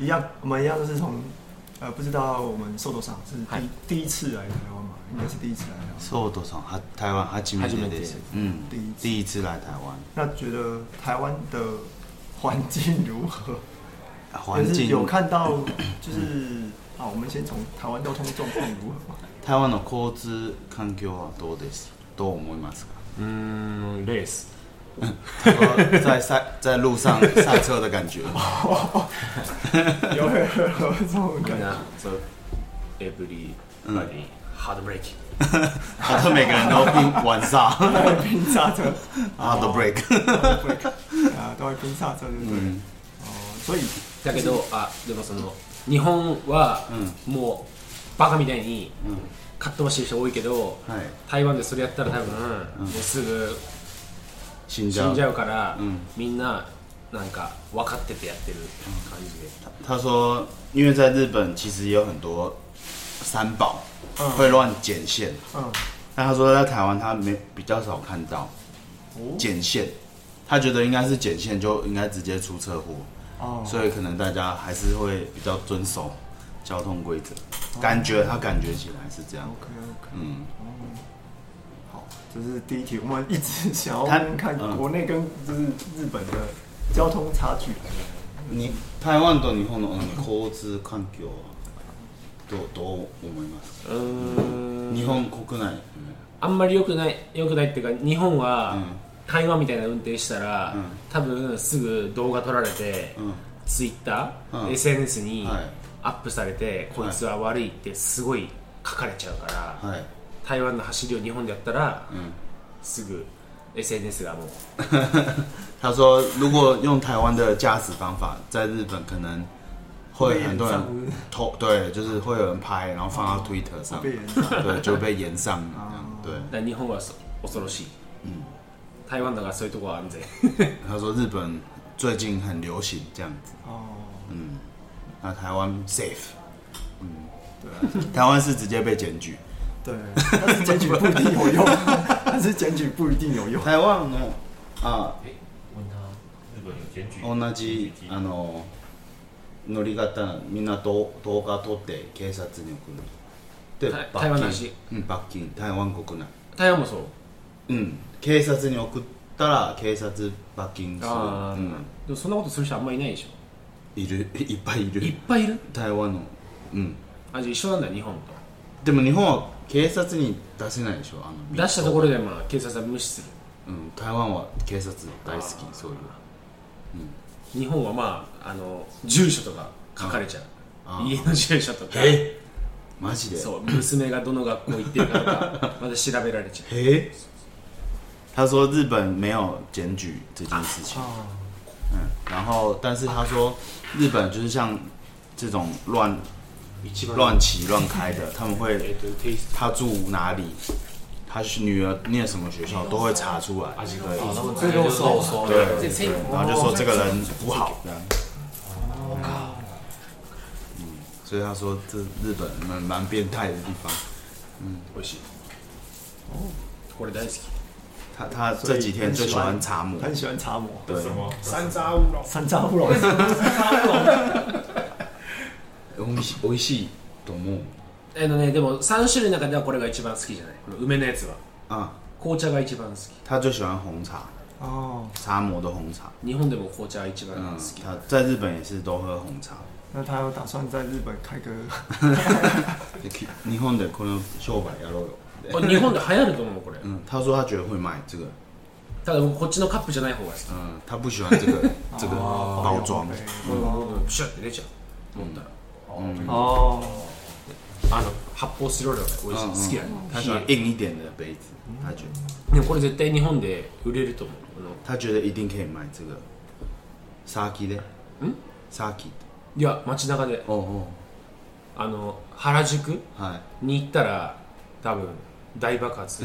一样，我们一样都是从，呃，不知道我们受多少是第第一次来台湾嘛，应该是第一次来。受多少？台台湾他米的，嗯，第一次来台湾。那觉得台湾的环境如何？环境有看到，就是啊，我们先从台湾交通状况如何？台湾的交通環境はどうです？どう思いますか？嗯，です。在赛在路上赛车的感觉。有有有这种感觉。So every body hard break。他说每个人都拼晚刹，拼刹车，hard break。啊，都会拼刹车对不对？哦，所以だけどあでもその日本はもうバカみたいに。かってほしい人多いけど、はい、台湾でそれやったら多分、うん、もうすぐ死んじゃう大家，嗯，都比较，嗯，比ん、嗯，比较，嗯，比较，嗯，比较，嗯，比较，嗯，比较，嗯，比较，嗯，比较，嗯，比较，嗯，比较，嗯，比较，嗯，比较，嗯，比较，嗯，比嗯，比较，嗯，比较，嗯，比较，比较，嗯，比较，嗯，比较，嗯，比较，嗯，比较，嗯，比较，嗯，嗯，比较，嗯，是第一题，我们一直想要看国内跟就是日本的交通差距。台湾と日本の交通環境はどうどう思いますか？日本国内、あんまり良くない良くないっていうか日本は、台湾みたいな運転したら、ん、多分すぐ動画撮られて、ツイッター、SNS にアップされて、こいつは悪いってすごい書かれちゃうから。はい台湾の走りを日本でやったら、嗯，すぐ SNS がもう 他说如果用台湾的驾驶方法，在日本可能会很多人偷，对，就是会有人拍，然后放到 Twitter 上，对，就被延上了对，日本は恐ろしい嗯，台湾は安全 他说日本最近很流行这样子，哦，嗯，那台湾 safe，嗯，对啊，台湾是直接被检举。对，但是检举不一定有用，但是检举不一定有用。台湾のあ同じあの乗り方みんな動画撮って警察に送るで台湾なし、う罰金台湾国内台湾もそううん警察に送ったら警察罰金する、あでもそんなことする人あんまいないでしょういるいっぱいいるいっぱいいる台湾のうんあじゃ一緒なんだ日本とでも日本は警察に出せないでしょあの出したところでまあ警察は無視する、うん、台湾は警察大好きそういう、うん、日本はまああの住所とか書かれちゃう家の住所とかえマジでそう娘がどの学校行ってるかとか まだ調べられちゃうえ他说日本没有检举这件事情，嗯，然后但是他说日本就是像这种乱乱骑乱开的，他们会他住哪里，他女儿念什么学校，都会查出来。这说对，然后就说这个人不好的。哦，嗯，所以他说这日本蛮蛮变态的地方。嗯，不行。哦，我的他他这几天最喜欢查模，很喜欢查模，对，什么山楂乌龙，山楂乌龙，乌 龙。美味しいと思うえっとねでも3種類の中ではこれが一番好きじゃないこの梅のやつはあ紅茶が一番好き他就喜欢红茶，哦，沙漠的红茶。日本でも紅茶が一番好き、，他在日本也是都喝红茶。那他有打算在日本开个？で日本でこの商売やろうよ。日本で流行ると思うこれ、うん、他说他觉得会买这个，たこっちのカップじゃない方が好き、うん、他不喜欢这个 这个包装。嗯シュッて出ちゃうんああの発泡スチロールが美味しい好きやね確かに一点的杯子，でもこれ絶対日本で売れると思うこの他觉で一定可以买这个サーキで的，嗯 s a k いや街中であの原宿に行ったら多分大爆発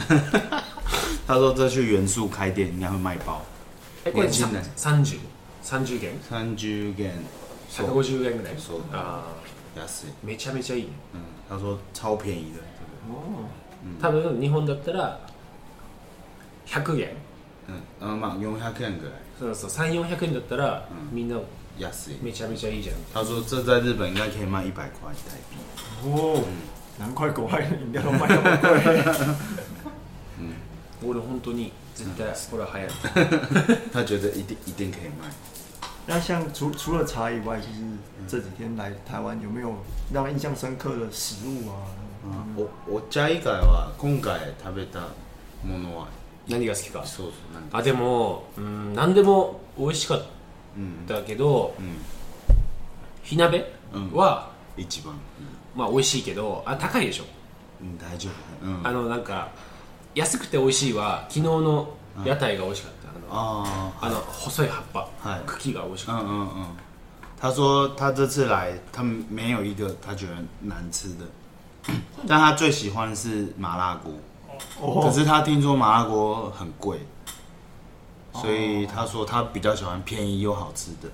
他说这去元素开店应该会卖爆，えこれさ3030元三十元，150円ぐらいそうああ安い。めちゃめちゃいい。嗯。他说超便宜的。哦。多分日本だったら、百ん。あまあ四百円ぐらい。そうそう、三四百円だったら、みんな安い。めちゃめちゃいいじゃん。他说这在日本应该可以卖一百块日币。哦。何块块？我怀疑卖那么贵。嗯。ボール本当に絶対これは早い。他觉得一定一定可以卖。那像除除了茶以外就是。这几天来台湾有没有让印象深刻的食物啊？おお茶以外は今回食べたものは何が好きかそうそうあでもうん何でも美味しかったけど、うんうん火鍋は、うん、一番、うん、まあ美味しいけどあ高いでしょ、うん、大丈夫、うん、あのなんか安くて美味しいは昨日の屋台が美味しかった、あのあの細い葉っぱ、はい、茎が美味しかった、うんうんうん他说：“他这次来，他没有一个他觉得难吃的，但他最喜欢的是麻辣锅。可是他听说麻辣锅很贵，所以他说他比较喜欢便宜又好吃的。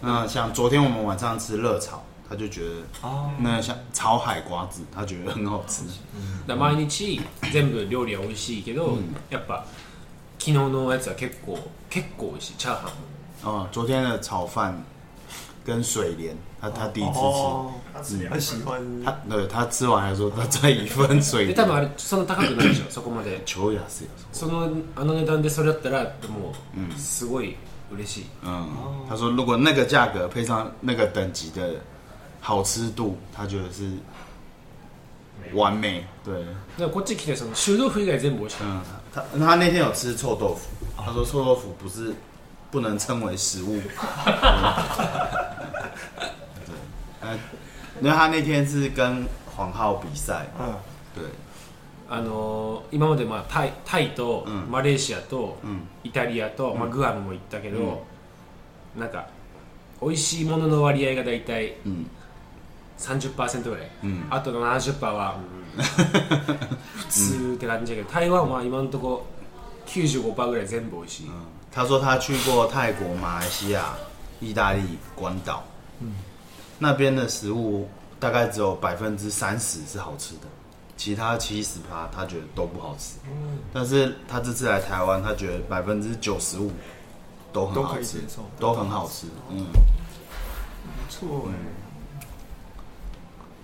那像昨天我们晚上吃热炒，他就觉得哦，那像炒海瓜子，他觉得很好吃。那毎日全部料理は美味しいけど、やっぱ昨日のやつは結構結構美味しいチャーハン。啊，昨天的炒饭。”跟水莲，他他第一次吃，他喜欢他，对，他吃完还说，他这一份 水莲，对，他如果那个价格，配上那个等格，的，好吃度，他所得是完美。以，所以，所以，所以，所以，所以，所以，所以，所以，所以，所以，所以，所以，所以，所以，所以，所以，不能称为食物。因 为他那天是跟黄浩比赛，对。あの今まで、まあ、タイタイと、マレーシアと、イタリアと、まあ、グアムも行ったけど、なんか美味しいものの割合が大体、うん、30%ぐらい、うん、あと70%は、うん、普通って感じだけど、台湾は今のところ95%ぐらい全部美味しい、うん他说他去过泰国、马来西亚、意大利、关岛，嗯，那边的食物大概只有百分之三十是好吃的，其他七十八他觉得都不好吃。嗯，但是他这次来台湾，他觉得百分之九十五都很好吃，都很好吃。嗯，不错哎。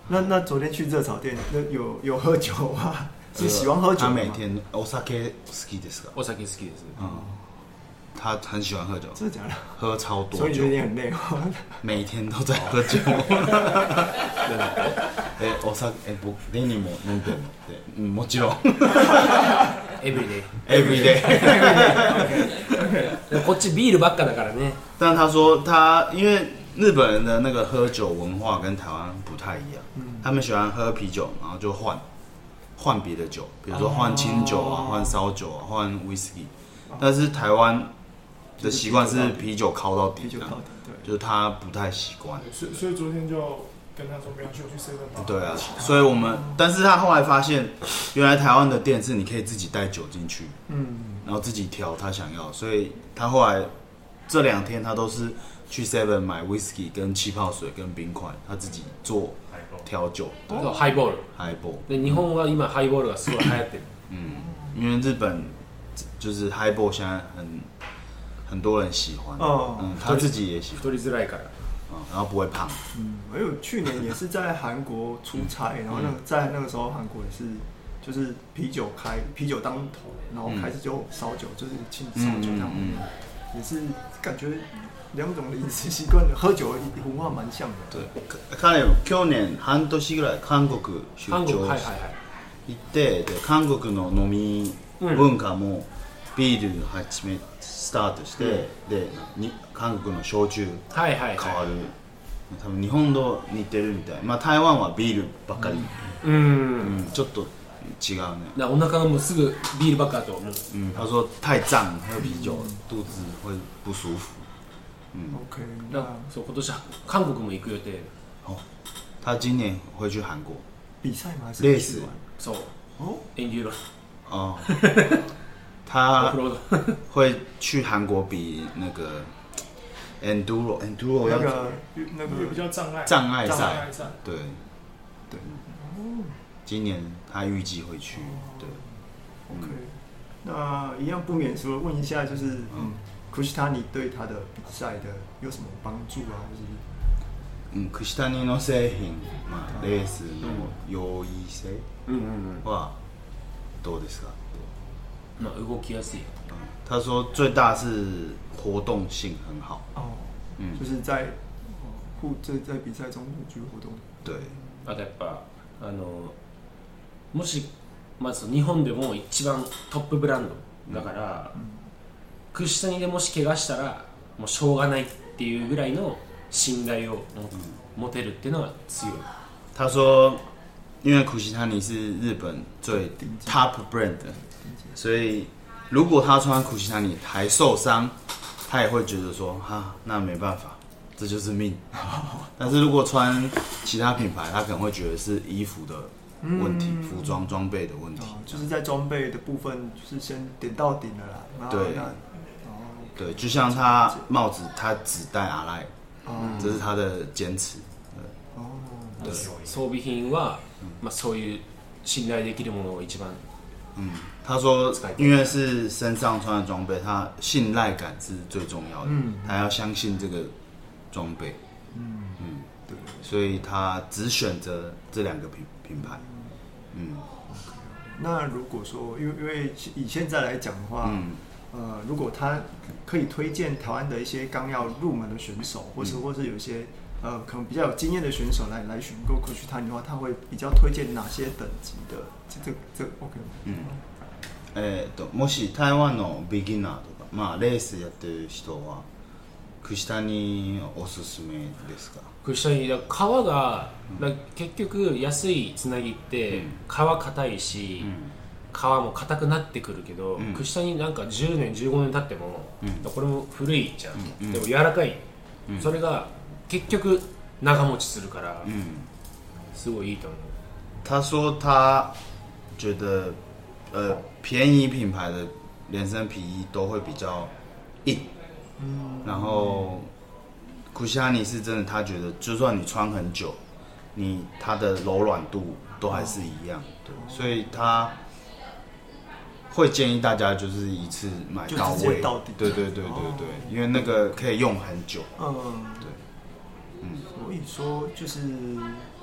那那昨天去热炒店，那有有喝酒啊？是喜欢喝酒吗？他每天お酒好きですか？お酒好きです嗯。他很喜欢喝酒，真的假的？喝超多，所以你觉得你很累每天都在喝酒，真的。え、おさ、え、僕、レニーも飲んでるの e もちろん。エブリで、エブリで。こっちビールばっかだからね。但他说他因为日本人的那个喝酒文化跟台湾不太一样，他们喜欢喝啤酒，然后就换换别的酒，比如说换清酒啊，换烧酒啊，换 whisky。但是台湾。的习惯是啤酒靠到底，对，就是他不太习惯，所以所以昨天就跟他说不要去去 seven 对啊，所以我们，但是他后来发现，原来台湾的店是你可以自己带酒进去，嗯，然后自己调他想要，所以他后来这两天他都是去 seven 买 whisky 跟气泡水跟冰块，他自己做调酒，对，highball highball，那日本话里 highball 是不很火的，嗯，因为日本就是 highball 现在很。很多人喜欢哦，他自己也喜欢，尤其是耐渴，然后不会胖。嗯，还有去年也是在韩国出差，然后那在那个时候韩国也是就是啤酒开啤酒当头，然后开始就烧酒，就是敬烧酒他们，也是感觉两种饮食习惯、喝酒文化蛮像的。对，他有去年半年左右韩国出差，韩国嗨嗨嗨，一定。对韩国的飲み文化もビールはじめスタートして、でに韓国の焼酎はいはいはい変わる、多分日本と似てるみたいまあ台湾はビールばっかり、うんうんちょっと違うねだお腹がもうすぐビールばっかりと思ううん太肚子会不舒服。OK，かそう今年韓国も行く予定哦，他今年会去韩国比赛吗？レースそう哦，ーロ論 他 会去韩国比那个 Enduro，Enduro 那个那个比较障碍障碍赛，对对。今年他预计会去，对。OK，那一样不免说问一下，就是嗯，库西塔尼对他的比赛的有什么帮助啊？就是嗯，库西塔尼の製品、レースの容易性はどうですか？那如果 KFC，他说最大是活动性很好哦，嗯，就是在，互在在比赛中能活动。对，而且把，あのもしまず日本でも一番トップブランドだから、クシタニでもし怪我したらもうしょうがないっていうぐらいの信頼を持てるっていうのは強い。他说，因为苦西他尼是日本最 top brand。所以，如果他穿苦西达你还受伤，他也会觉得说：“哈，那没办法，这就是命。”但是，如果穿其他品牌，他可能会觉得是衣服的问题、服装装备的问题，就是在装备的部分，就是先点到顶了啦。对，哦，对，就像他帽子，他只戴阿赖，这是他的坚持。哦，装备品は、まあそういう信頼できるものを一番、う他说：“因为是身上穿的装备，他信赖感是最重要的。嗯，他要相信这个装备。嗯嗯，对，所以他只选择这两个品品牌。嗯，那如果说，因为因为以现在来讲的话，呃，如果他可以推荐台湾的一些刚要入门的选手，或是或是有一些呃可能比较有经验的选手来来选购 Coach 的话，他会比较推荐哪些等级的？这这这 OK 嗯。”えーと、もし台湾のビギナーとか、まあ、レースやってる人は串谷おすすめですか串谷川が、うん、結局安いつなぎって皮硬いし、うん、皮も硬くなってくるけど、うん、串谷なんか10年15年経っても、うん、これも古いじゃん、うん、でも柔らかい、それが結局長持ちするから、すごいいいと思う多少他觉得呃便宜品牌的连身皮衣都会比较硬，嗯，然后库西亚尼是真的，他觉得就算你穿很久，你它的柔软度都还是一样，对，所以他会建议大家就是一次买到位，对对对对对，因为那个可以用很久，嗯，对，嗯，所以说就是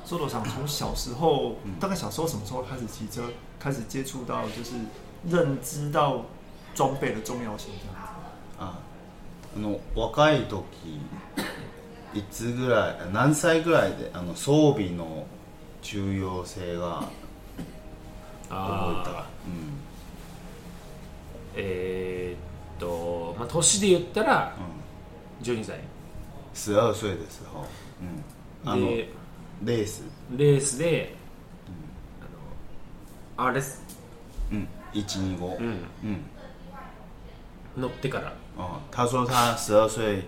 周头想从小时候，大概小时候什么时候开始骑车，开始接触到就是。认知到装备的重要性这样子。あ、あの若い時いつぐらい何歳ぐらいであの装備の重要性が覚えたか。うん、えー、っとまあ年で言ったら12歳。十二歳です。うん。あのレース。レースで、うん、あのあれ。125嗯嗯乗ってから哦，他说他十二岁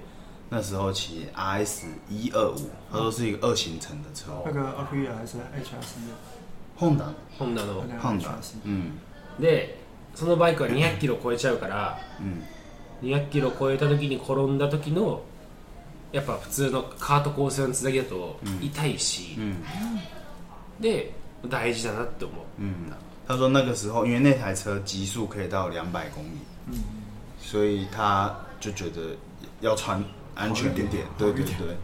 那时候骑 RS 一二五，他说是一个二行程的车，那个阿奎亚还是 HRC 的，碰档ホンダの嗯でそのバイクは200キロ超えちゃうから嗯，200キロ超えた時に転んだ時のやっぱ普通のカート構成のつなぎだと痛いし、嗯で大事だなって思う、嗯他说那个时候因为那台车极速可以到两百公里，嗯，所以他就觉得要穿安全一点，对对对，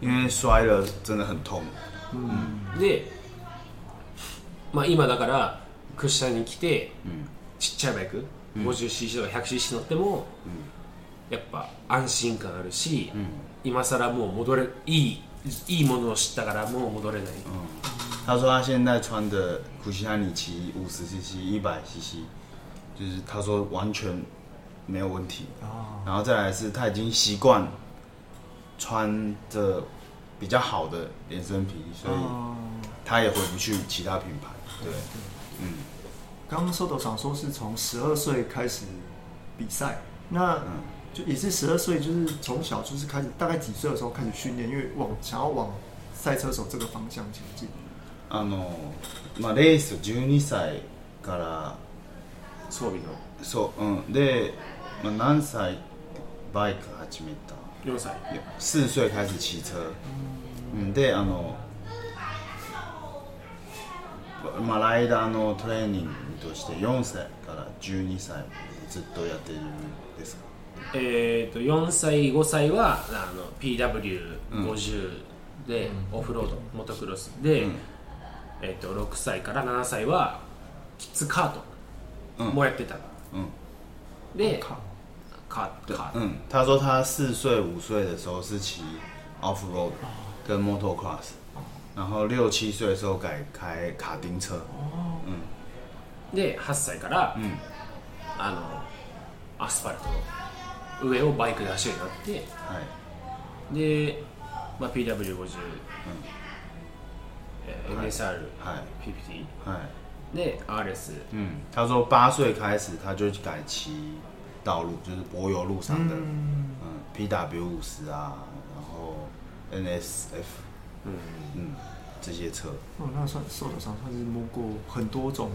因为摔了真的很痛。で、まあ、今だから屈斜に来て、ちっちゃいバイク 50cc とか 100cc 乗っても、やっぱ安心感あるし、今更もう戻れいいいいものを知ったからもう戻れない、他说他现在穿的库西安尼奇五十 cc、一百 cc，就是他说完全没有问题。哦，然后再来是他已经习惯穿着比较好的连身皮，所以他也回不去其他品牌。对对，嗯。刚刚瘦斗想说，是从十二岁开始比赛，那就也是十二岁，就是从小就是开始，大概几岁的时候开始训练，因为往想要往赛车手这个方向前进。あの、まあ、レース12歳から装備のそううんで、まあ、何歳バイク始めた4歳四歳始うんであのまあ、ライダーのトレーニングとして4歳から12歳までずっとやってるんですかえー、と4歳5歳はあの PW50 で、オフロード、モトクロスで、えっと、6歳から7歳はキッズカートもやってたうん、でカートうカート嗯，他说他四岁五で。的时候是骑 off road 跟 motocross，然后六七岁的时候改开卡丁车，嗯で8歳から、嗯あのアスファルト上をバイクで走るようになってい、で、まあ、PW50 NSR，はい、p p t はい、那 RS，うん。他说八岁开始他就改骑道路，就是柏油路上的，嗯，PW 五十啊，然后 NSF，嗯嗯，这些车。哦，那算速度上还是摸过很多种。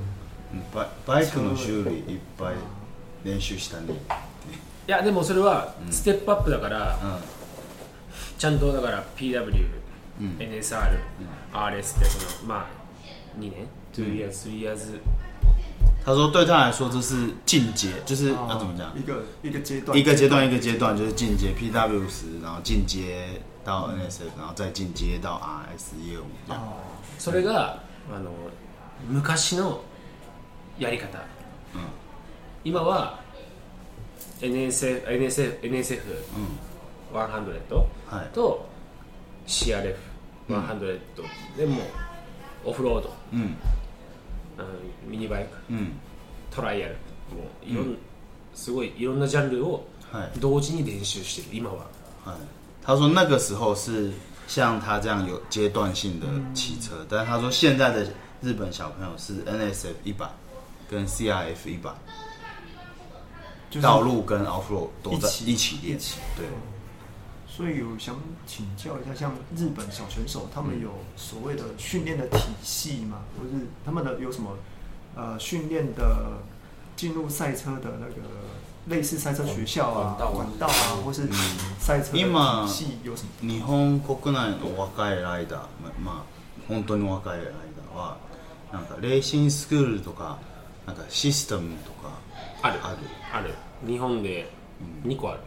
いっぱいバイクの修理いっぱい練習したね。いやでもそれはステップアップだから、うんちゃんとだから PW。NSR、RS ってそのまあ2年2 years、3 years 他说：“对他来说，这是进阶，就是要怎么讲？一个一个阶段，一个阶段，一个阶段，就是进阶 PW 十，然后进阶到 NSF，然后再进阶到 RS 业务这それがあの昔のやり方。今は NSF、NSF、NSF、100と CRF。嗯。でもオフロード、ミニバイク、トライアルもいろすごいいろんなジャンルを同時に練習してる今は。他说那个时候是像他这样有阶段性的骑车，但他说现在的日本小朋友是 NSF 一百跟 CRF 一百，道路跟 off road 都在一起练习，对。所以我想请教一下，像日本小选手，他们有所谓的训练的体系吗？或是他们的有什么呃训练的进入赛车的那个类似赛车学校啊、管道啊，或是赛车体系有什么？日本国内の若いライダー、まあ本当に若いライダーはなんかレーシングスクールとかなんかシステムとかあるあるある。日本で二個ある。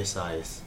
SIS。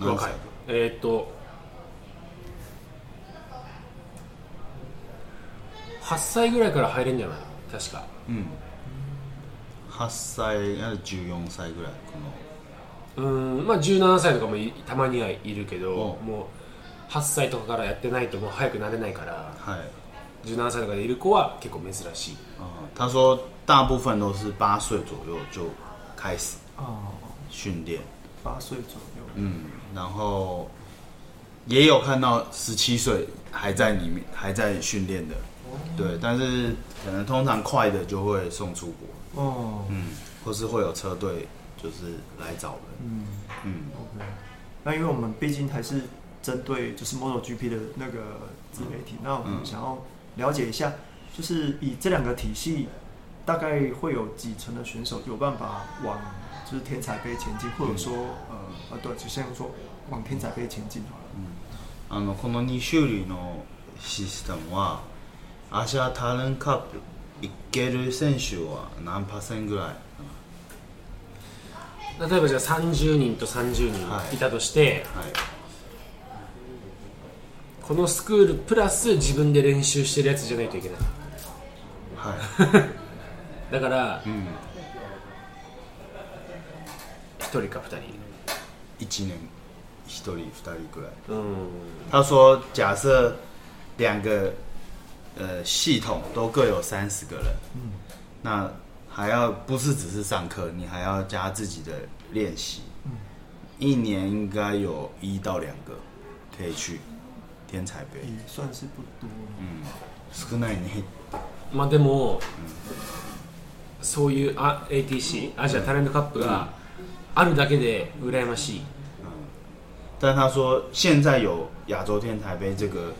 若いえー、っと8歳ぐらいから入れんじゃない確かうん8歳14歳ぐらいこのうんまあ17歳とかもたまにはいるけど、もう8歳とかからやってないともう早くなれないから、はい、17歳とかでいる子は結構珍しいあ他说大部分都是8岁左右就开始训练8岁左右ん。然后，也有看到十七岁还在里面还在训练的，对，但是可能通常快的就会送出国哦，嗯，或是会有车队就是来找人，嗯嗯，OK，那因为我们毕竟还是针对就是 m o d e l g p 的那个自媒体，那我们想要了解一下，就是以这两个体系大概会有几成的选手有办法往就是天才杯前进，或者说呃。あとは実際のそうまあ天才被前進うん、あのこの2種類のシステムはアジアタレンカップいける選手は何パーセントぐらい例えばじゃあ30人と30人いたとして、はいはい、このスクールプラス自分で練習してるやつじゃないといけない、はい、だから、うん、1人か2人一几年，一人二嗯，他说，假设两个呃系统都各有三十个人，嗯，那还要不是只是上课，你还要加自己的练习。嗯，一年应该有一到两个可以去天才杯，算是不多。嗯，是那一年。まあでも、そういうあ ATC タレントカップが。あるだけでうらやましい。但他说现在有亚洲天台杯这个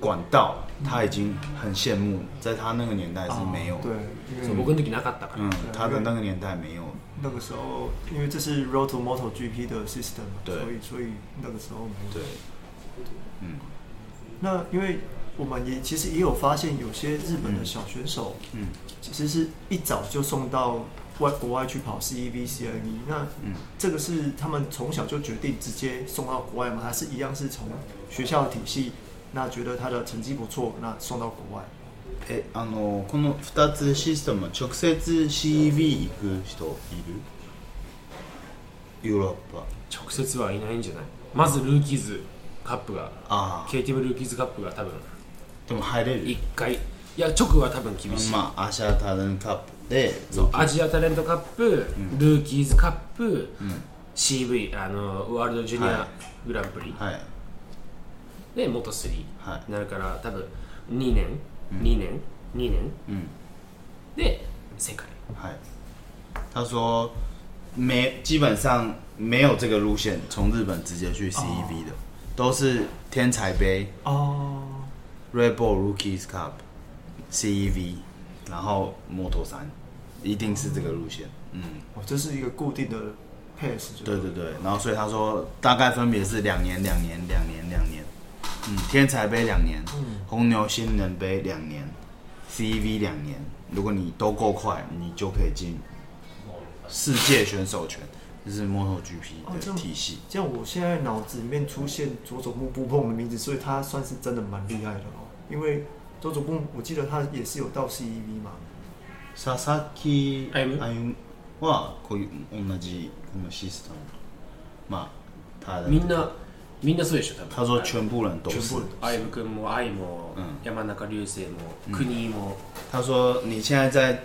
管道，他已经很羡慕，在他那个年代是没有。对，因为。嗯，他的那个年代没有。那个时候，因为这是 Road to Moto GP 的 system 嘛，所以所以那个时候没有。对。嗯。那因为我们也其实也有发现，有些日本的小选手，嗯，其实是一早就送到。外国外去跑 CEV、CNE，那这个是他们从小就决定直接送到国外吗？还是一样是从学校体系？那觉得他的成不错，那送到国外。え、あのこの2つシステム直接 CV 行く人いる？ヨーロッパ。直接はいないんじゃない。まずルーキーズカップが、ケイティブルーキーズカップが多分。でも入れる。一回いや直は多分厳しい。まあアシャタンカップ。でそうアジアタレントカップ、ルーキーズカップ、CV あのワールドジュニアグランプリ、はい、で元3にはいなるから多分2年2年2年うん、で世界はい他说没，基本上没有这个路线，从日本直接去 CEV 的，都是天才杯、哦 Red Bull Rookies Cup、CEV，然后摩托三，一定是这个路线，嗯，哦，这是一个固定的 p a c e 对对对，然后所以他说大概分别是两年、两年、两年、两年，嗯，天才杯两年，嗯，红牛新人杯两年 c v 两年，如果你都够快，你就可以进世界选手权，就是 MotoGP 的体系。这样我现在脑子里面出现佐佐木不破的名字，所以他算是真的蛮厉害的哦，因为佐佐木我记得他也是有到 CEV 嘛。佐々木歩はこういう同じこのシステムまあただみんなみんなそうでしょ多分多说全部人都是歩くんも愛も、うん、山中流星も国も、他说你现在在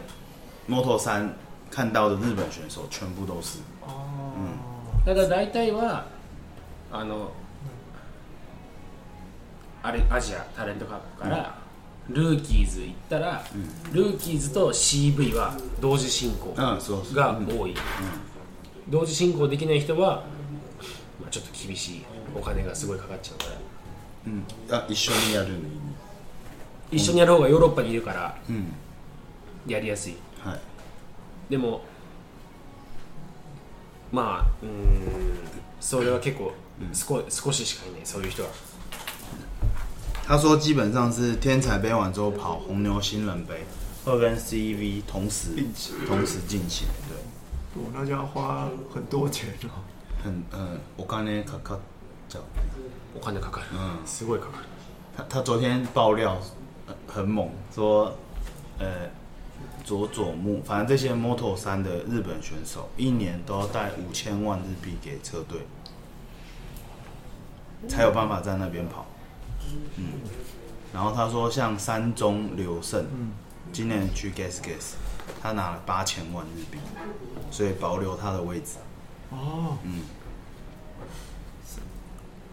摩托山看到的日本选手全部都是ただ大体はあのあれアジアタレントカップから、ルーキーズ行ったら、ルーキーズと CV は同時進行が多い、同時進行できない人は、まあ、ちょっと厳しいお金がすごいかかっちゃうから、うん、あ一緒にやるの一緒にやる方がヨーロッパにいるから、やりやすい、はい、でもまあうんそれは結構、うん、少ししかいないそういう人は。他说，基本上是天才杯完之后跑红牛新人杯，二跟 C V 同时并行，同时进行，对。哇，那就要花很多钱哦。很，嗯，我看那卡卡叫，我看那卡卡，嗯，是位卡卡。他他昨天爆料，很猛，说，呃，佐佐木，反正这些 Moto 三的日本选手，一年都要带五千万日币给车队，才有办法在那边跑。嗯，然后他说像山中刘胜，今年去 Guess Guess，他拿了八千万日币，所以保留他的位置。哦，嗯。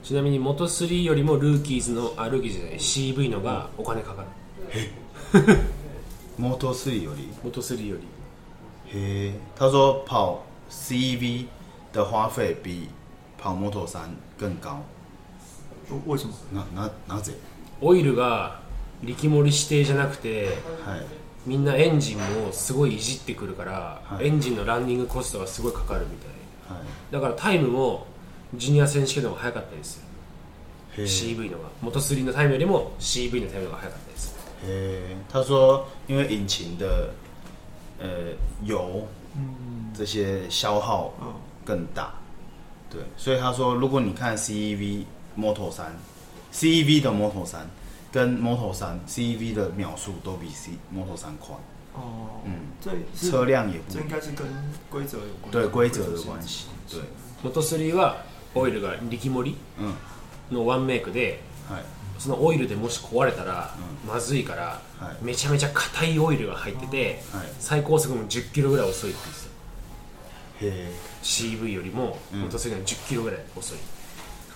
ちなみに m o よりもルーキーズの歩じゃない？CV のがお金かかる。よりより。へ、他说跑 CV 的花费比跑摩托三更高。おしなななぜオイルが力盛り指定じゃなくて、はい、みんなエンジンもすごいいじってくるから、はい、エンジンのランニングコストがすごいかかるみたい、はい、だからタイムもジュニア選手権の方が速かったでする CV のが元ーのタイムよりも CV のタイム方が速かったですへえ他说因为引擎的呃油这些消耗更大对所以他说如果你看 CEV 摩托山 c v 的摩托山跟摩托山 c v 的秒数都比 C 摩托山快。哦，嗯，这车辆也不这应该是跟规则有关，对规则的关系。对。ノト3はオイルが力盛りのワンメイクで、はい、そのオイルでもし壊れたらまずいから、はい、めちゃめちゃ硬いオイルが入ってて、はい、最高速も1 0キロぐらい遅いって言ってた CV よりも、うん、ノト3は1 0キロぐらい遅い。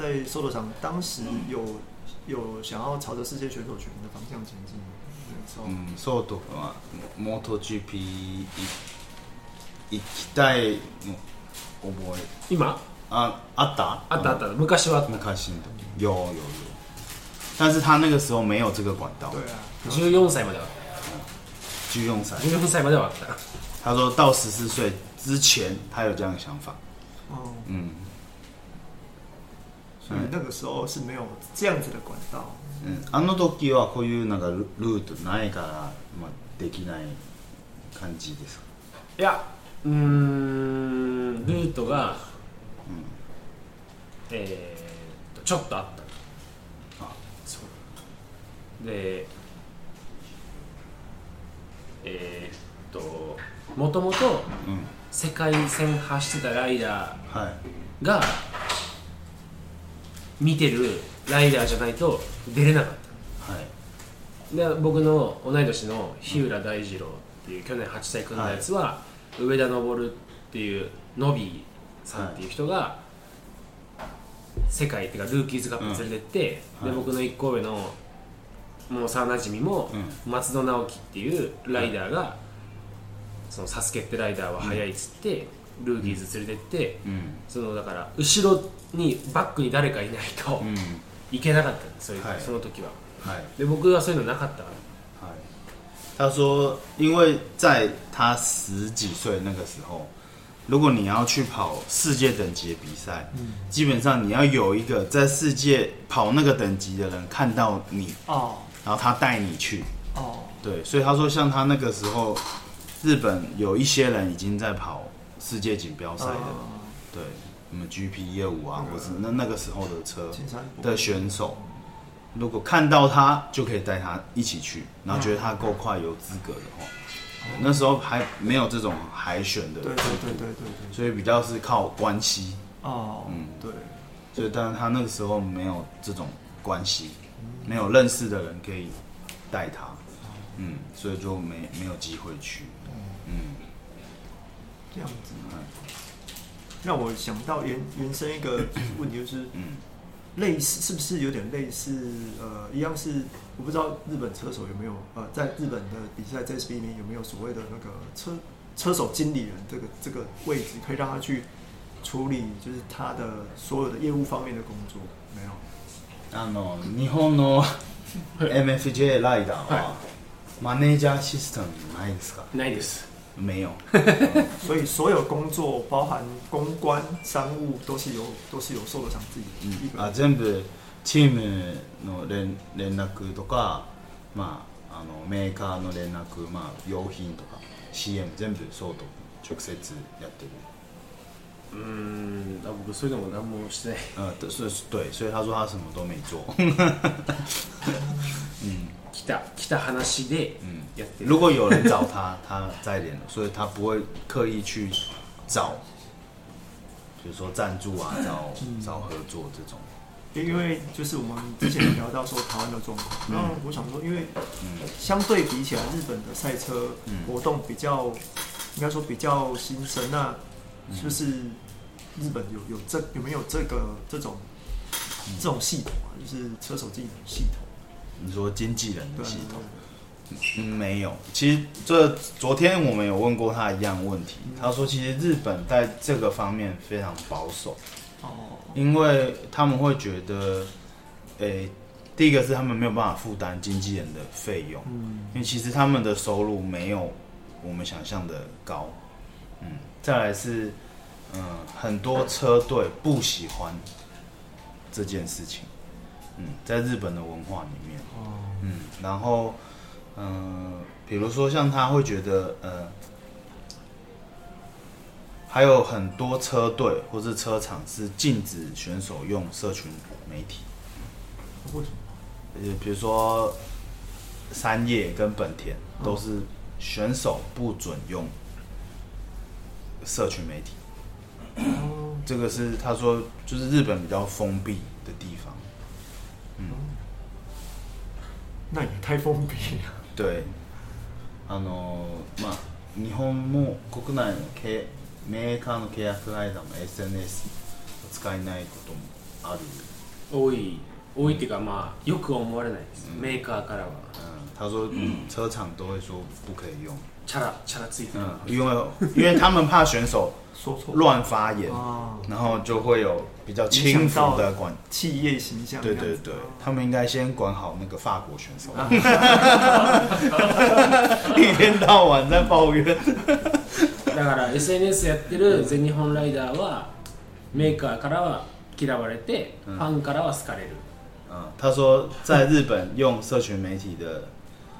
在速度上，当时有有想要朝着世界选手权的方向前进。没错。嗯，速度啊，摩托 GP，一一たいの思い。现在？啊，あった？あったあった。昔は。昔の時。有有有。但是他那个时候没有这个管道。对啊。就是用赛马的。嗯。军用赛。军用赛马的嘛。他说到十四岁之前，他有这样的想法。哦。嗯。那个时候是没有这样子的管道。あの時はこういうなんかルートないから、まあ、できない感じですかいやうんルートが、うん、えっとちょっとあったあそうでえっともともと世界戦走ってたライダはいーが見てるライダーじゃないと出れなかった、はい、で僕の同い年の日浦大二郎っていう去年8歳組んだやつは、はい、上田昇っていうノビーさんっていう人が、世界っていうかルーキーズカップ連れてって、うん、で僕の1個上のもう幼なじみも、松戸直樹っていうライダーが「そのサスケってライダーは速い」っつって、ルーキーズ連れてって、そのだから後ろにバックに誰かいないと行けなかったんです。そういうその時は。で僕はそういうのなかった。他说因为在他十几岁那个时候，如果你要去跑世界等级的比赛，基本上你要有一个在世界跑那个等级的人看到你，然后他带你去。哦，对，所以他说像他那个时候，日本有一些人已经在跑世界锦标赛的，对。什么 GP 业务啊，或是那那个时候的车的选手，如果看到他就可以带他一起去，然后觉得他够快有资格的话，那时候还没有这种海选的，对对对对对，所以比较是靠关系哦，嗯对，所以但是他那个时候没有这种关系，没有认识的人可以带他，嗯，所以就没没有机会去，嗯，这样子。让我想到原原生一个 问题，就是类似是不是有点类似呃一样是我不知道日本车手有没有呃在日本的比赛赛事里面有没有所谓的那个车车手经理人这个这个位置可以让他去处理就是他的所有的业务方面的工作没有。あの日本の M F J ライダーはマネージャーシスタンないですか。ないです。没有 所以所有工作包含公关、商務都是有都是有ソロさ自己、うん、あ全部チームの連連絡とか、まあ、あのメーカーの連絡、まあ、用品とか CM 全部そうと直接やってるうん僕そうでうも何もしてない そ对对所以他说他什么都没做うん、来た来た話で、う如果有人找他，他在连。所以他不会刻意去找，比如说赞助啊，找找合作这种。因为就是我们之前聊到说台湾的状况，然后我想说，因为相对比起来，日本的赛车活动比较应该说比较新生，那就是？日本有有这有没有这个这种这种系统啊？就是车手技能系统，你说经纪人系统。嗯，没有。其实这昨天我们有问过他一样问题，他说其实日本在这个方面非常保守，哦，因为他们会觉得，诶，第一个是他们没有办法负担经纪人的费用，嗯，因为其实他们的收入没有我们想象的高，嗯，再来是，嗯，很多车队不喜欢这件事情，嗯，在日本的文化里面，哦，嗯，然后。嗯，比如说像他会觉得，呃，还有很多车队或是车厂是禁止选手用社群媒体。为什么？呃，比如说三叶跟本田都是选手不准用社群媒体。这个是他说，就是日本比较封闭的地方。嗯，那也太封闭了。对あのまあ日本も国内のけメーカーの契約間も SNS を使えないこともある多い多いっていうか、まあよく思われないです、メーカーからは嗯，他说嗯车厂都会说不可以用，チャラチャラついてる、嗯，因为因为他们怕选手说 乱发言，然后就会有比较轻浮的管企业形象，对对对，他们应该先管好那个法国选手。一天到晚在抱怨。だから SNS やってる全日本ライダーはメーカーからは嫌われて、ファンからは好かれる。嗯，他说在日本用社群媒体的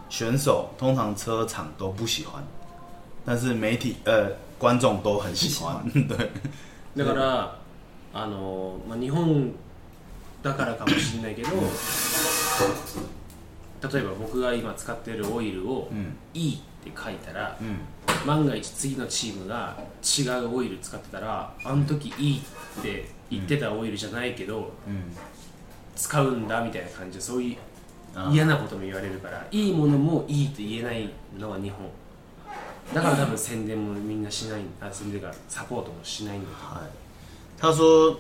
选手，通常车厂都不喜欢，但是媒体呃观众都很喜欢。对。だからあの、まあ、日本だからかもしれないけど例えば僕が今使ってるオイルを「E」って書いたら、万が一次のチームが違うオイル使ってたらあの時「E」って言ってたオイルじゃないけど、使うんだみたいな感じでそういう嫌なことも言われるからいいものもいいと言えないのは日本だから多分宣伝もみんなしないあ宣伝がサポートもしないんだとはい他说，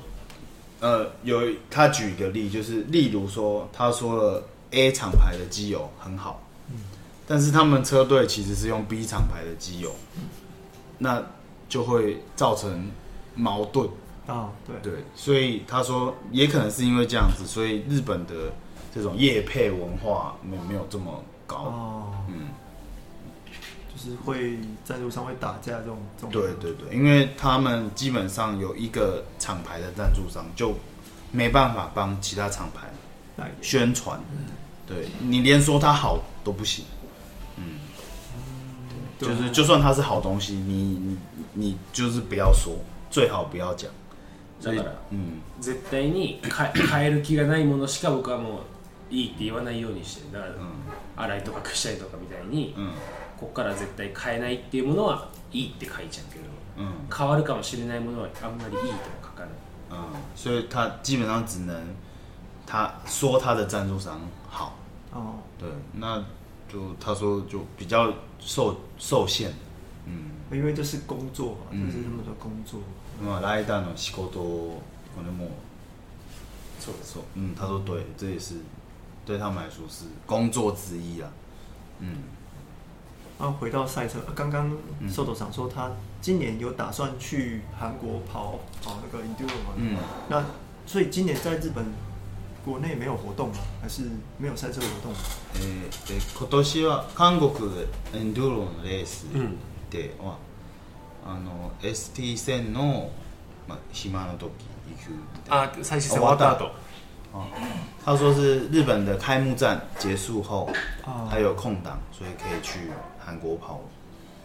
呃，有他举一个例，就是例如说，他说了 A 厂牌的机油很好，嗯，但是他们车队其实是用 B 厂牌的机油，那就会造成矛盾啊，对对，所以他说也可能是因为这样子，所以日本的这种业配文化没没有这么高，嗯。是会赞助商会打架这种，对对对，因为他们基本上有一个厂牌的赞助商，就没办法帮其他厂牌宣传。对你连说他好都不行，嗯，就是就算他是好东西，你你你就是不要说，最好不要讲。所以，嗯，絶対に える気がないものしか僕はもういいって言わないようにして、だから、洗いとかしたりとかみたいに、嗯。ここから絶対変えないっていうものはいいって書いちゃうけど、うん、変わるかもしれないものはあんまりいいとは書かない。ん。それ、他基本上只能他说他的赞助商好哦，对，那就他说就比较受受限，嗯，因为这是工作嘛，这是他们的工作。まあライダーの仕事を可能もそうそう，嗯，他说对，这也是对他们来说是工作之一啊，嗯。然回到赛车，刚刚说他今年有打算去韩国跑跑那个 enduro 嘛？嗯，那所以今年在日本国内没有活动吗？还是没有赛车活动？今年は韓国エンドゥロのレースでは、あの ST 戦のまあ暇の時行くみたいな。あ、終終わった後。哦，他说是日本的开幕战结束后，他有空档，所以可以去韩国跑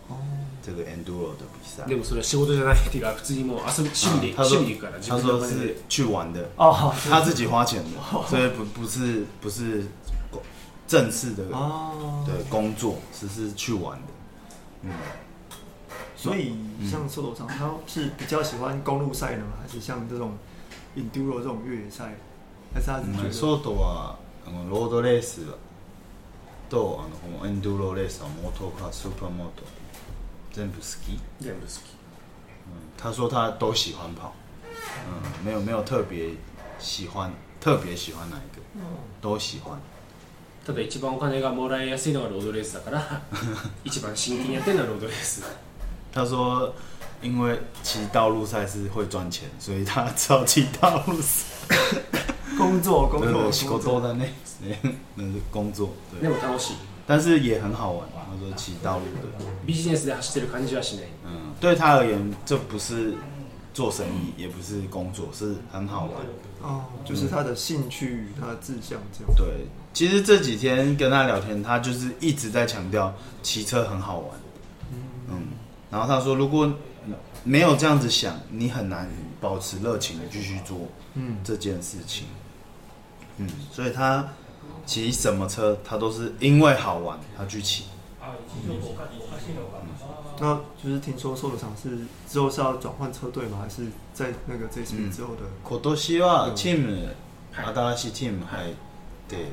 哦这个 enduro 的比赛。でも仕事じゃないっ普通にも遊び趣味趣味から他说是去玩的哦，他自己花钱的，所以不不是不是正式的哦的工作，只是去玩的。嗯，所以像车头长，他是比较喜欢公路赛的嘛，还是像这种 enduro 这种越野赛？ソートはあのロードレースとあのエンドゥーロレースはモートカースーパーモート全部好き全部好き、うん、他说他都喜欢跑嗯没有没有特别喜欢特别喜欢哪一个、都喜欢ただ一番お金がもらいやすいのがロードレースだから 一番真剣にやってるのはロードレース他说因为骑道路赛是会赚钱所以他只好骑道路赛工作，工作，工作的内，那是工作，对。那但是也很好玩。他说骑道路的。b u s i で走ってる感じはしない。嗯，对他而言，这不是做生意，也不是工作，是很好玩。哦，就是他的兴趣，他的志向这样。对，其实这几天跟他聊天，他就是一直在强调骑车很好玩。嗯，然后他说，如果没有这样子想，你很难保持热情的继续做嗯这件事情。嗯，所以他骑什么车，他都是因为好玩，他去骑。啊，那就是听说，受了伤是之后是要转换车队吗？还是在那个这次之后的？今年啊，team 阿达西 team，还对，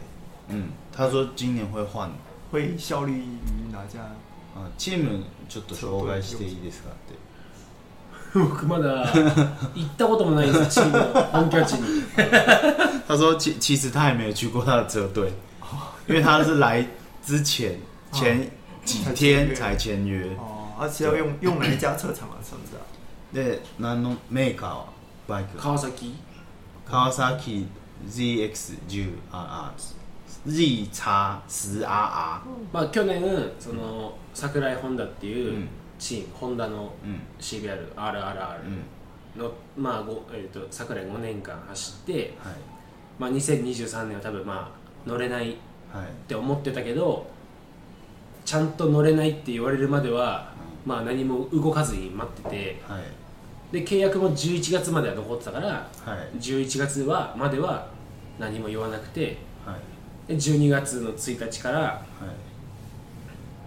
嗯，他说今年会换，会效力于哪家？啊，team，ちょっと紹介していいですか？对。福马达，行ったこともないチーム、本に。他说其其实他还没有去过他的车队，因为他是来之前前几天才签约。哦，而且要用用了一家车厂啊，是不是啊？对，那弄 Make a bike，Kawasaki，Kawasaki ZX-RR，Z 叉 RR。まあ去年その桜井ホンダっていう。チームホンダの CBRRRR の、まあごえーと、と昨年5年間走って、はいまあ、2023年は多分まあ乗れないって思ってたけど、はい、ちゃんと乗れないって言われるまでは、うん、まあ、何も動かずに待ってて、はい、で契約も11月までは残ってたから、はい、11月はまでは何も言わなくて、はい、で12月の1日から、はい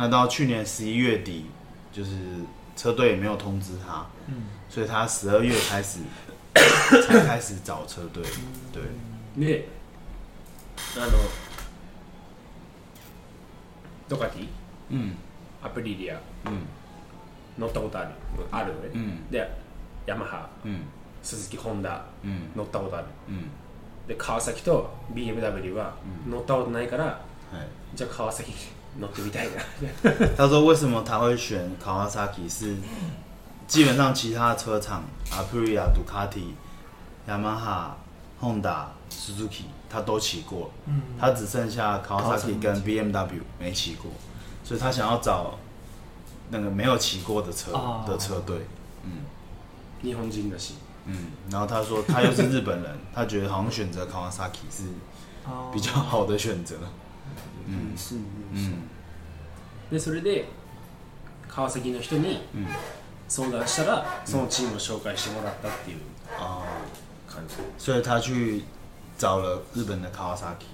那到去年十一月底，就是车队也没有通知他，嗯，所以他十二月开始 才开始找车队，对。ん、アプうで川崎と BMW は乗ったことないから、はいじゃあ川崎 他说：“为什么他会选卡瓦萨奇？是基本上其他车厂，阿普利亚、杜卡迪、雅马哈、u z 斯 k 奇，他都骑过，他只剩下卡瓦萨基跟 BMW 没骑过，所以他想要找那个没有骑过的车的车队。嗯，霓虹金的心。嗯，然后他说他又是日本人，他觉得好像选择卡瓦萨奇是比较好的选择。”でそれで川崎の人に相談したら、そのチームを紹介してもらったっていう感じ、所以他去找了日本的川崎、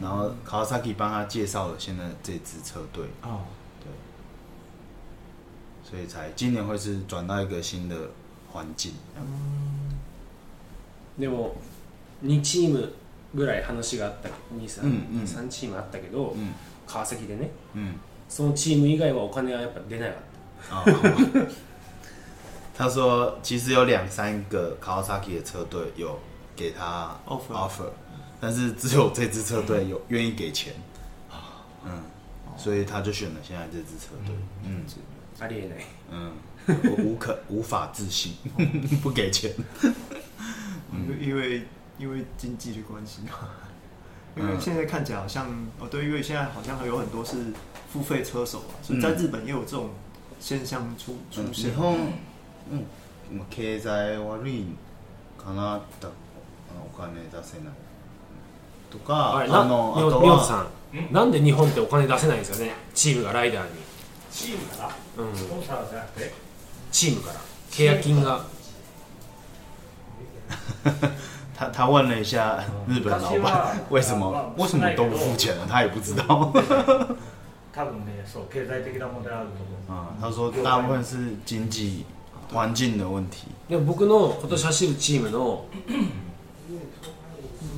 然后川崎帮他介绍了现在这支车队哦，对，所以才今年会是转到一个新的环境。でも2チームぐらい話があった23、うんうん、3チームあったけど、うん、川崎でね、うん、そのチーム以外はお金はやっぱ出なかった。他说，其实有两三个 Kawasaki 的车队有给他 offer，, offer 但是只有这支车队有愿意给钱，嗯，所以他就选了现在这支车队，嗯，阿列呢，嗯，无可无法置信，不给钱，因为。因为经济的关系因为现在看起来好像哦，对，因为现在好像有很多是付费车手啊，所以在日本也有这种现象出出现。日本、まあ、経済悪いかなだお金出せないとか、あのあとはさんなんで日本ってお金出せないんですかね。チームがライダーに。チームから？うん。スポンサーじゃなくて。チームから契約金が。他他问了一下日本老板 为什么为什么都不付钱了，他也不知道。他说大部分是经济环境的问题。で僕の今年走るチームの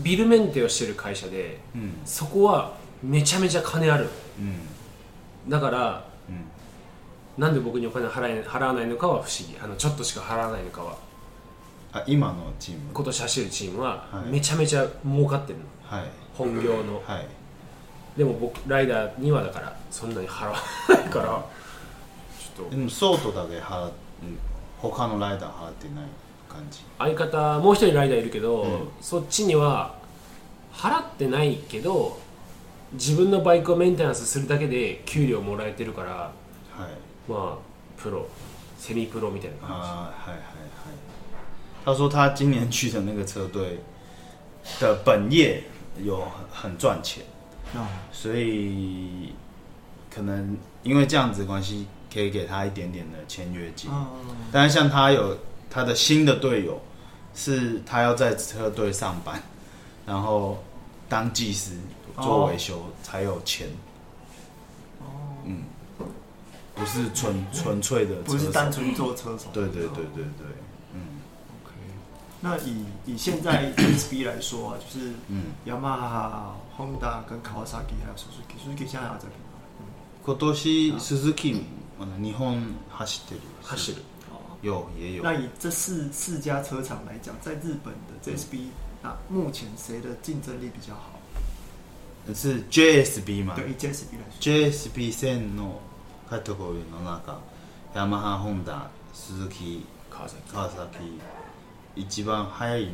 ビルメンテをしてる会社で、そこはめちゃめちゃ金ある。だから、なんで僕にお金払払わないのかは不思議。あのちょっとしか払わないのかは。あ今のチーム今年走るチームはめちゃめちゃ儲かってるの、はい本業の、はいでも僕ライダーにはだからそんなに払わないからちょっでもソートだけ払っ他のライダー払ってない感じ相方もう一人ライダーいるけど、うんそっちには払ってないけど自分のバイクをメンテナンスするだけで給料もらえてるからはいまあプロセミプロみたいな感あーはいはい他说他今年去的那个车队的本业有很赚钱，哦，所以可能因为这样子关系，可以给他一点点的签约金。哦，但是像他有他的新的队友，是他要在车队上班，然后当技师做维修才有钱。哦，嗯，不是纯纯粹的，不是单纯做车手。对对对对对。那以以现在 j s b 来说啊，就是，嗯，雅马哈、Honda 跟 Kawasaki 还有 Suzuki，Suzuki 现在还在牌？嗯，今年 Suzuki 在日本跑着的，跑着的，有也有。那以这四四家车厂来讲，在日本的 JSP，那目前谁的竞争力比较好？是 j s b 嘛？对 j s b 来说 j s b s の n o k a w a g u c h Yamaha、Honda、Suzuki、Kawasaki。一番速いの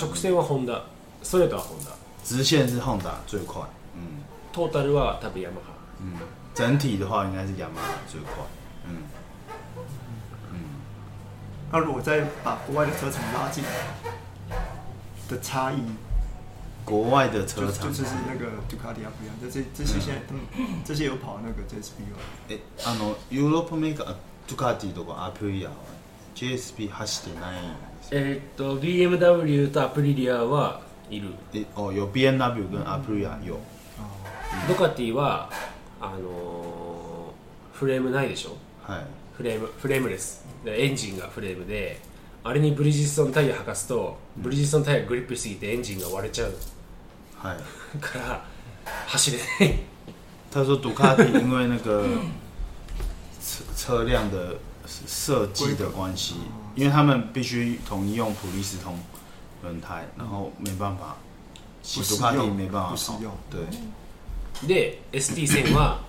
直線はホンダストレートはホンダ直線是 Honda 最快，トータルは多分ヤマハ整体的话应该是雅马哈最快，嗯那如果再把国外的车厂拉进来的差异，国外的车厂就，是那个杜卡迪亚不一样，这这这些现在这些有跑那个 JSP 吗？哎，あのヨーロッパメーカー、ティとかアプリ JSP 走ってないえーっと BMW とアプリリアはいるでおよ BMW 跟アプリリアよドカティはあのーフレームないでしょはいフレームフレームレスエンジンがフレームであれにブリヂストンタイヤ履かすとブリヂストンタイヤがグリップしすぎてエンジンが割れちゃうはいから走れない他说杜卡迪因为那个车车辆的设计的关系，因为他们必须统一用普利司通轮胎，然后没办法，不适用没办法跑。对。で SD 線は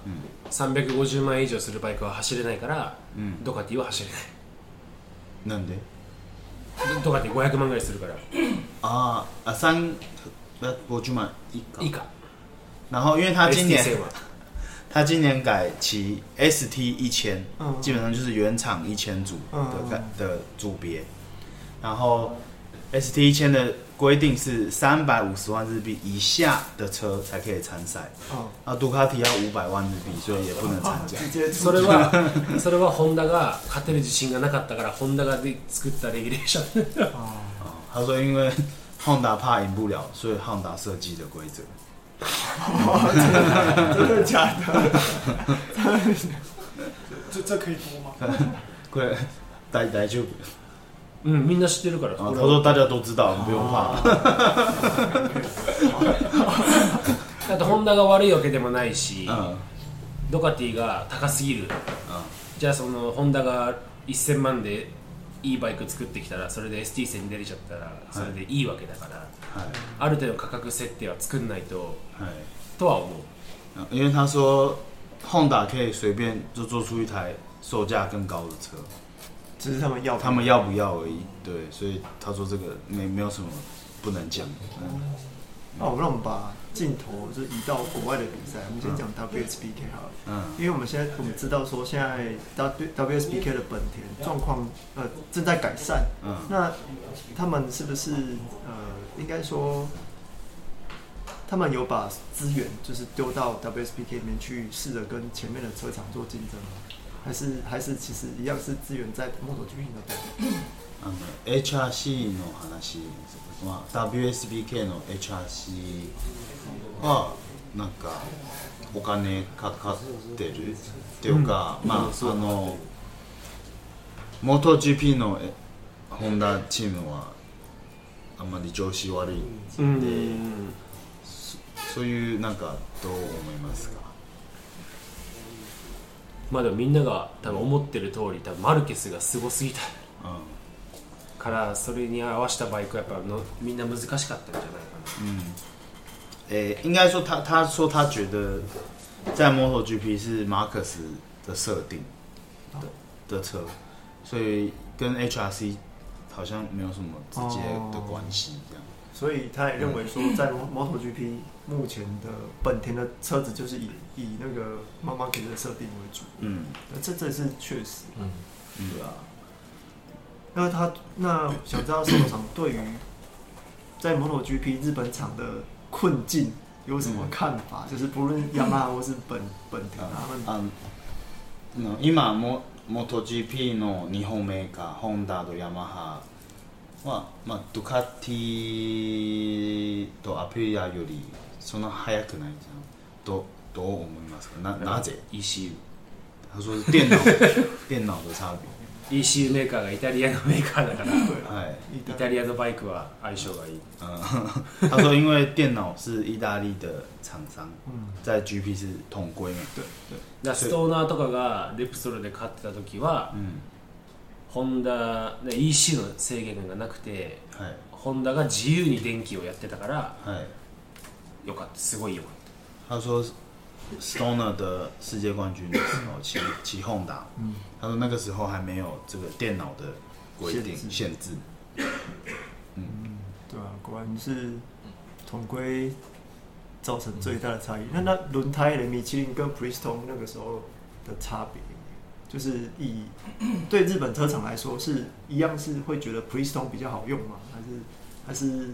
350万以上するバイクは走れないから、うん、ドカティは走れないなんでドカティ500万ぐらいするからああ350万以下以下然后因为他今年他今年改骑 ST 一千，基本上就是原厂一千组的的组别，然后 ST 一千的规定是三百五十万日币以下的车才可以参赛，那杜卡迪要五百万日币，所以也不能参加。他说因为所以，所以，所以，所以，所以，所以，所以，所以，所以，所以，所以，所以，真的假的？这这可以播吗？これ大大丈夫。嗯，みんな知ってるから。啊，他说大家都知道，不用怕。ホンダが悪いわけでもないし、ドカティが高すぎる。じゃあそのホンダが1000万でいいバイク作ってきたらそれで ST 線に出れちゃったらそれでいいわけだから、はい、ある程度価格設定は作んないと、はい、とは思う因为他说 Honda 可以随便就做出一台售价更高的车只是他们要他们要不要而已对所以他说这个没没有什么不能讲、嗯、那我认吧镜头就移到国外的比赛，我们先讲 WSBK 好了。嗯。因为我们现在我们知道说，现在 WWSBK 的本田状况呃正在改善。嗯。那他们是不是呃应该说，他们有把资源就是丢到 WSBK 里面去，试着跟前面的车厂做竞争吗？还是还是其实一样是资源在摸索均衡的。嗯。嗯。嗯。嗯。嗯。嗯。嗯。嗯。嗯。嗯。嗯。嗯。嗯。嗯。嗯。はなんかお金かかってるっていうか、うん、まああの元 GP のホンダチームはあんまり調子悪いんで、うんそ、そういうなんかどう思いますかまあでもみんなが多分思ってる通り多分マルケスがすごすぎた、うん、からそれに合わせたバイクはやっぱのみんな難しかったんじゃないかな、うん诶，应该说他他说他觉得在 MotoGP 是马克斯的设定的的车，所以跟 HRC 好像没有什么直接的关系样。所以他也认为说，在 MotoGP 目前的本田的车子就是以以那个马马克的设定为主。嗯，那这这是确实。嗯，对啊。那他那想知道，市场对于在 MotoGP 日本厂的。困境有什么看法？就是不论或是本本田他们。今も m o g p の日本メーカーホンダとヤマハは、まあ、ドゥカティとアプリアよりそんな速くないじゃんどどう思いますかななぜ ECU 他说是电脑 電脑的差别 EC メーカーがイタリアのメーカーだからはい、イタリアのバイクは相性がいい。嗯、他说因为电脑是意大利的厂商，在 GP 是同归美。对对。那ストーナーとかがレプソルで買ってた時は、ホンダ EC の制限がなくて、ホンダが自由に電気をやってたから、はい、よかったすごいよかった。他说 Stoner 的世界冠军的时候，起起哄打，他说那个时候还没有这个电脑的规定限制。嗯，对啊，果然是统规造成最大的差异。那那轮胎的米其林跟普 r e s t o n e 那个时候的差别，就是以 对日本车厂来说是一样，是会觉得 p r e s t o n 比较好用吗？还是还是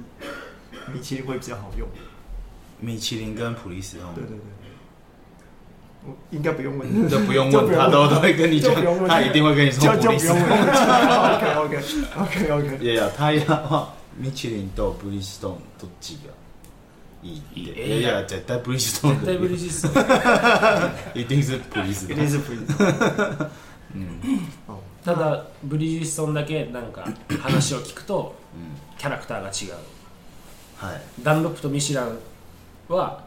米其林会比较好用？米其林跟普利斯通，对对对。应该不用问，这不用问，他都都会跟你讲，他一定会跟你说。OK OK OK OK。いやいやタイヤはミチリンとブリヂストンどっちがいい？いや絶対ブリトン。絶対ブリトン。一定是一定是うただブリヂストンだけなんか話を聞くとキャラクターが違う。はい。ダンロップとミシュランは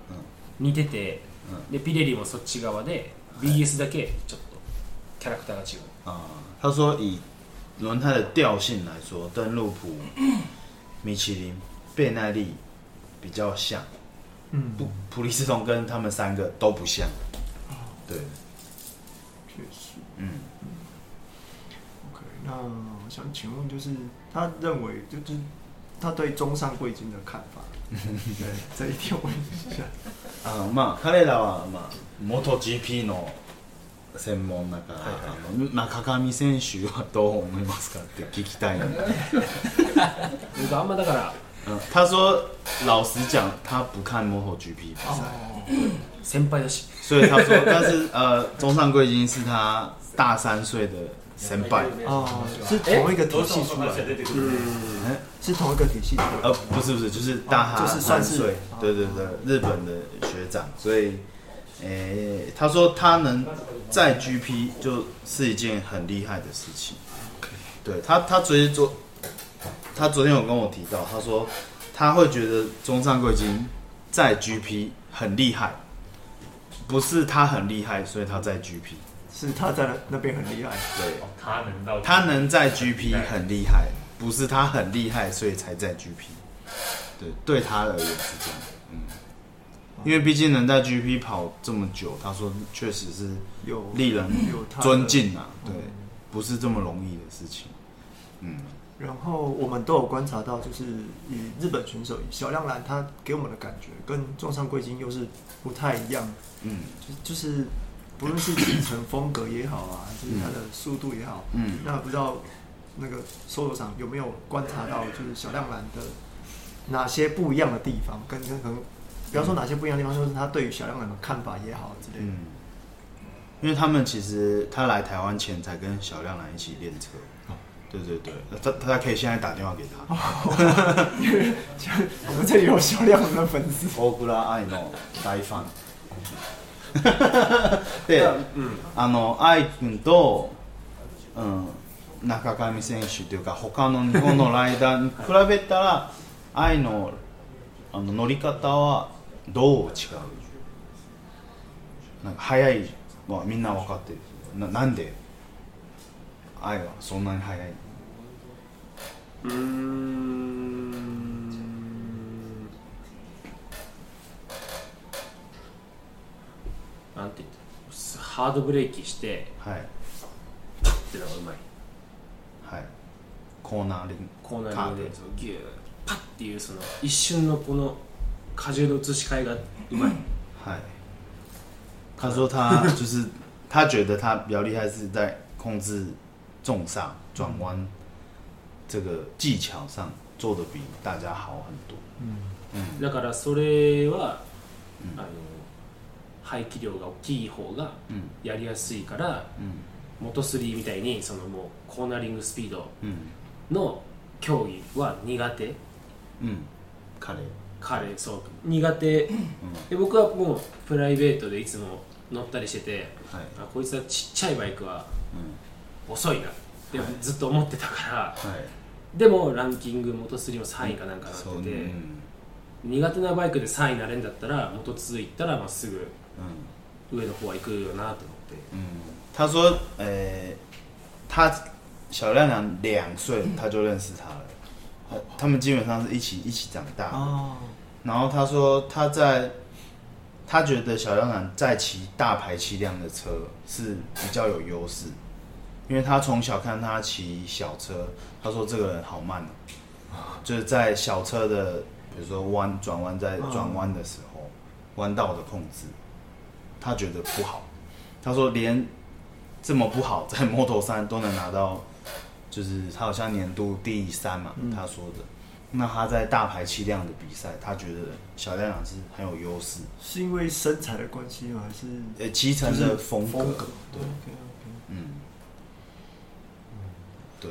似てて。嗯，对，皮雷利是往那边，BS 只有，角色不同。啊，他说以轮胎的调性来说，登路普、米其林、倍耐力比较像，普普利斯通跟他们三个都不像。对，确实，嗯 OK，那想请问就是他认为就是他对中上贵金的看法？对，这一点问一下。あのまあ彼らは、まあ、元 GP の専門だから、中上選手はどう思いますかって聞きたいん僕あんまだから他说老实讲他不看 m o g p 比赛先輩だし所以他说但是呃中上贵金是他大三岁的三百哦，是同一个体系出来，的，嗯，是同一个体系。呃，不是不是，就是大哈三岁，对对对，日本的学长，所以，诶，他说他能在 GP 就是一件很厉害的事情。对他，他昨天昨他昨天有跟我提到，他说他会觉得中上贵金在 GP 很厉害，不是他很厉害，所以他在 GP。是他在那边很厉害，对，他能到他能在 GP 很厉害，不是他很厉害，所以才在 GP，对，对他而言是这样，嗯，因为毕竟能在 GP 跑这么久，他说确实是有令人尊敬啊，对，不是这么容易的事情，嗯，然后我们都有观察到，就是以日本选手小亮兰，他给我们的感觉跟撞上贵金又是不太一样，嗯，就就是。不论是骑程风格也好啊，就是他的速度也好，那不知道那个搜索厂有没有观察到，就是小亮男的哪些不一样的地方？跟跟可能，比方说哪些不一样的地方，就是他对于小亮男的看法也好之类的。因为他们其实他来台湾前才跟小亮男一起练车，对对对，他家可以现在打电话给他。我们这里有小亮男的粉丝。で、うん、あの愛君と、うん、中上選手というか他の日本のライダーに比べたら 愛のあの乗り方はどう違うなんか速いのはみんな分かってるななんで愛はそんなに速いうんなんて言ったハードブレーキして、はい、パッてのがうまいはいコーナーリングコーナーリングでギューパッていうその一瞬のこの荷重の移し替えがうまい、はい他说他就是他觉得他比较厉害是在控制重刹转弯这个技巧上做的比大家好很多。嗯、だからそれは、うあの排気量が大きい方がやりやすいから、うん、元3みたいにそのもうコーナリングスピードの競技は苦手、うん、彼彼そう苦手、うん、で僕はもうプライベートでいつも乗ったりしてて、はい、あこいつはちっちゃいバイクは遅いなってずっと思ってたから、はいはい、でもランキング元3も3位かなんかなってて、苦手なバイクで3位になれるんだったら元2いったらまっすぐ的话，一个哪等？对，嗯，他说，呃，他小亮亮两岁，他就认识他了。他们基本上是一起一起长大的。然后他说，他在他觉得小亮亮在骑大排气量的车是比较有优势，因为他从小看他骑小车，他说这个人好慢哦，就是在小车的，比如说弯转弯在转弯的时候，弯道的控制。他觉得不好，他说连这么不好，在摩托三都能拿到，就是他好像年度第三嘛。他说的，那他在大排气量的比赛，他觉得小亮亮是很有优势。是因为身材的关系吗？还是呃，骑乘的风格？对，OK，OK，嗯，嗯，对。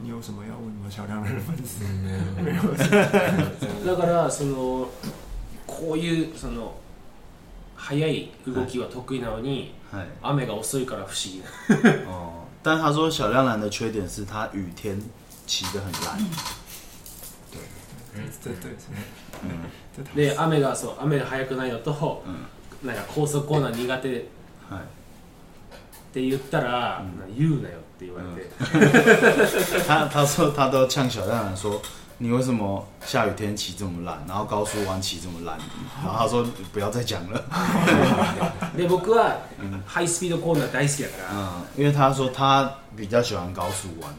你有什么要问？吗？小亮亮的粉丝？没有，没有。だからそのこういうその速い動きは得意なのに、はい、雨が遅いから不思議な 但他说小亮蓝的缺点是他雨天骑得很烂。对，对で雨がそう雨が速くないのと、なんか高速コーナー苦手。はい。って言ったら、言うなよって言われて。他他说他都呛小亮蓝说。你为什么下雨天骑这么烂，然后高速弯骑这么烂？然后他说不要再讲了。h i g h Speed Corner 大好き嗯，因为他说他比较喜欢高速弯。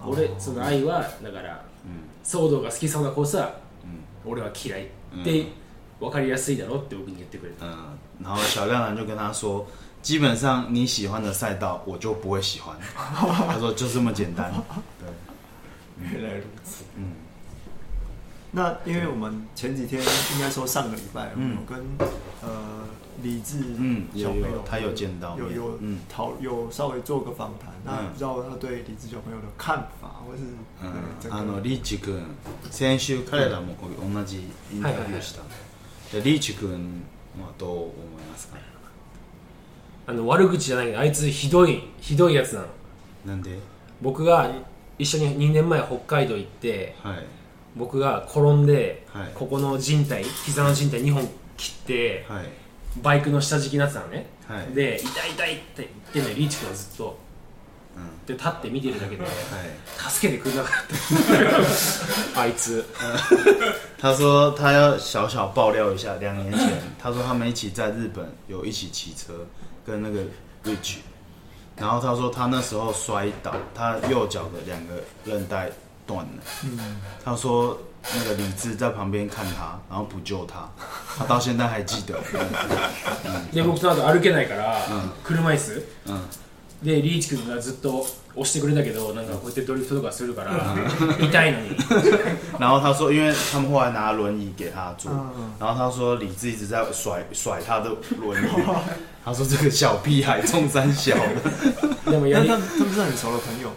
俺その愛はだから、が好きそうなコースは、俺は嫌い。で、わかりやすいだろって僕に言ってくれた。嗯，然后小亮男就跟他说，基本上你喜欢的赛道，我就不会喜欢。他说就这么简单。对，原来如此。嗯。那因为我们前几天应该说上个礼拜，我跟呃李志小朋友他有见到有有讨有稍微做个访谈，那不知道他对李志小朋友的看法，或是あのリーチ君先週彼らも同じインタビューした。リーチ君はどう思いますか。あの悪口じゃないけどあいつひどいひどいやつなの。なんで？僕が一緒に2年前北海道行って。はい。僕が転んで、はい、ここの靭帯膝の靭帯2本切って、はい、バイクの下敷きになってたのね、はい、で痛い痛いって言ってんのよリーチ君はずっと、うん、で立って見てるだけで、助けてくれなかった あいつ他说他要小小爆料一下两年前 他说他们一起在日本有一起骑车跟那个 Rich 然后他说他那时候摔倒他右脚的两个韧带断了。嗯，他说那个李智在旁边看他，然后补救他，他到现在还记得。你不知道的，歩けないから、車椅子。嗯。で李智がずっと押してくれけど、なんかこうやってドリフトとかするから痛いのに。然后他说，因为他们后来拿轮椅给他坐，然后他说李智一直在甩甩他的轮椅，他说这个小屁孩冲山小。那他他们是很熟的朋友吗？